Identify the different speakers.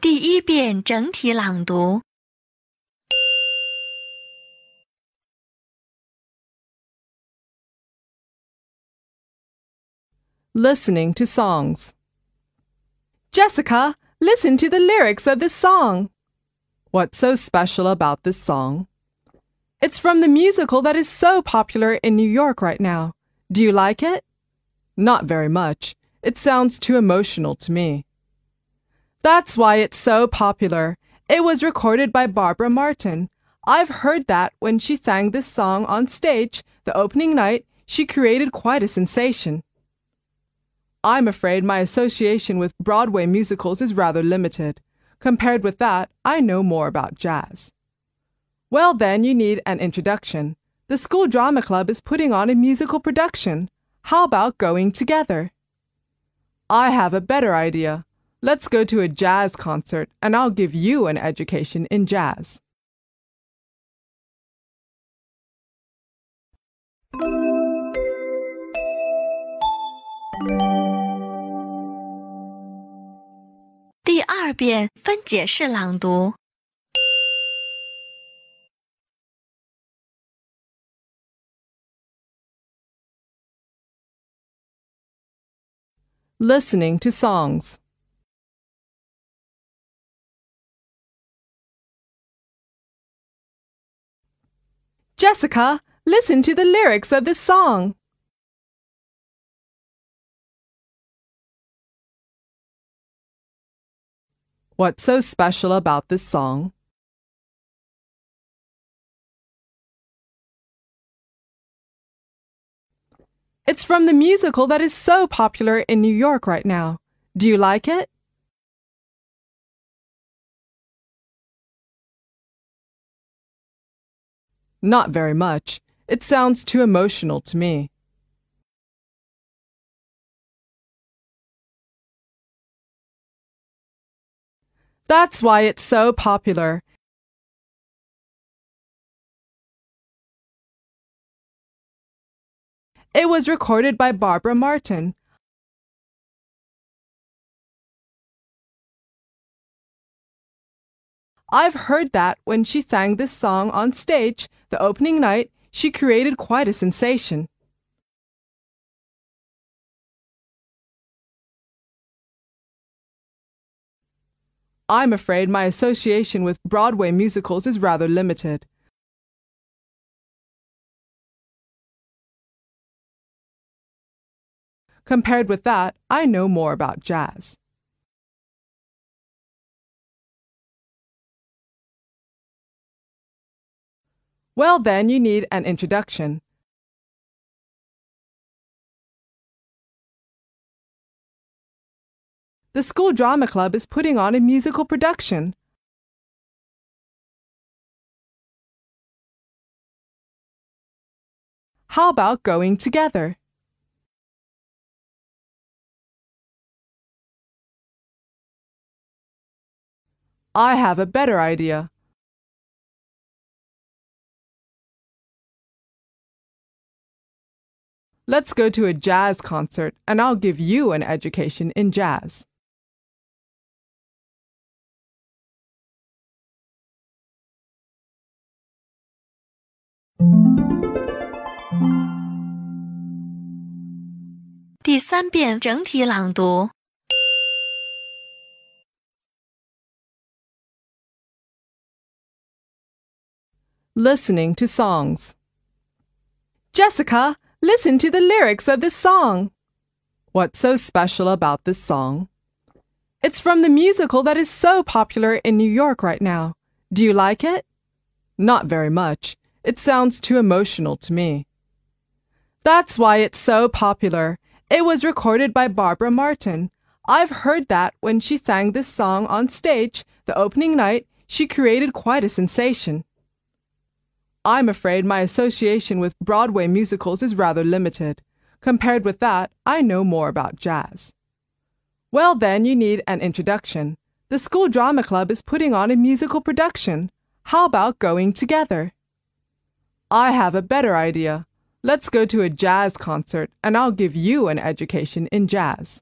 Speaker 1: 第一遍整体朗读。
Speaker 2: Listening to songs. Jessica, listen to the lyrics of this song. What's so special about this song? It's from the musical that is so popular in New York right now. Do you like it? Not very much. It sounds too emotional to me. That's why it's so popular. It was recorded by Barbara Martin. I've heard that when she sang this song on stage the opening night, she created quite a sensation. I'm afraid my association with Broadway musicals is rather limited. Compared with that, I know more about jazz. Well, then, you need an introduction. The School Drama Club is putting on a musical production. How about going together? I have a better idea. Let's go to a jazz concert and I'll give you an education in jazz. Listening to songs. Jessica, listen to the lyrics of this song. What's so special about this song? It's from the musical that is so popular in New York right now. Do you like it? Not very much. It sounds too emotional to me. That's why it's so popular. It was recorded by Barbara Martin. I've heard that when she sang this song on stage the opening night, she created quite a sensation. I'm afraid my association with Broadway musicals is rather limited. Compared with that, I know more about jazz. Well, then, you need an introduction. The School Drama Club is putting on a musical production. How about going together? I have a better idea. Let's go to a jazz concert and I'll give you an education in jazz. Listening to songs. Jessica, listen to the lyrics of this song. What's so special about this song? It's from the musical that is so popular in New York right now. Do you like it? Not very much. It sounds too emotional to me. That's why it's so popular. It was recorded by Barbara Martin. I've heard that when she sang this song on stage the opening night, she created quite a sensation. I'm afraid my association with Broadway musicals is rather limited. Compared with that, I know more about jazz. Well, then, you need an introduction. The School Drama Club is putting on a musical production. How about going together? I have a better idea. Let's go to a jazz concert and I'll give you an education in jazz.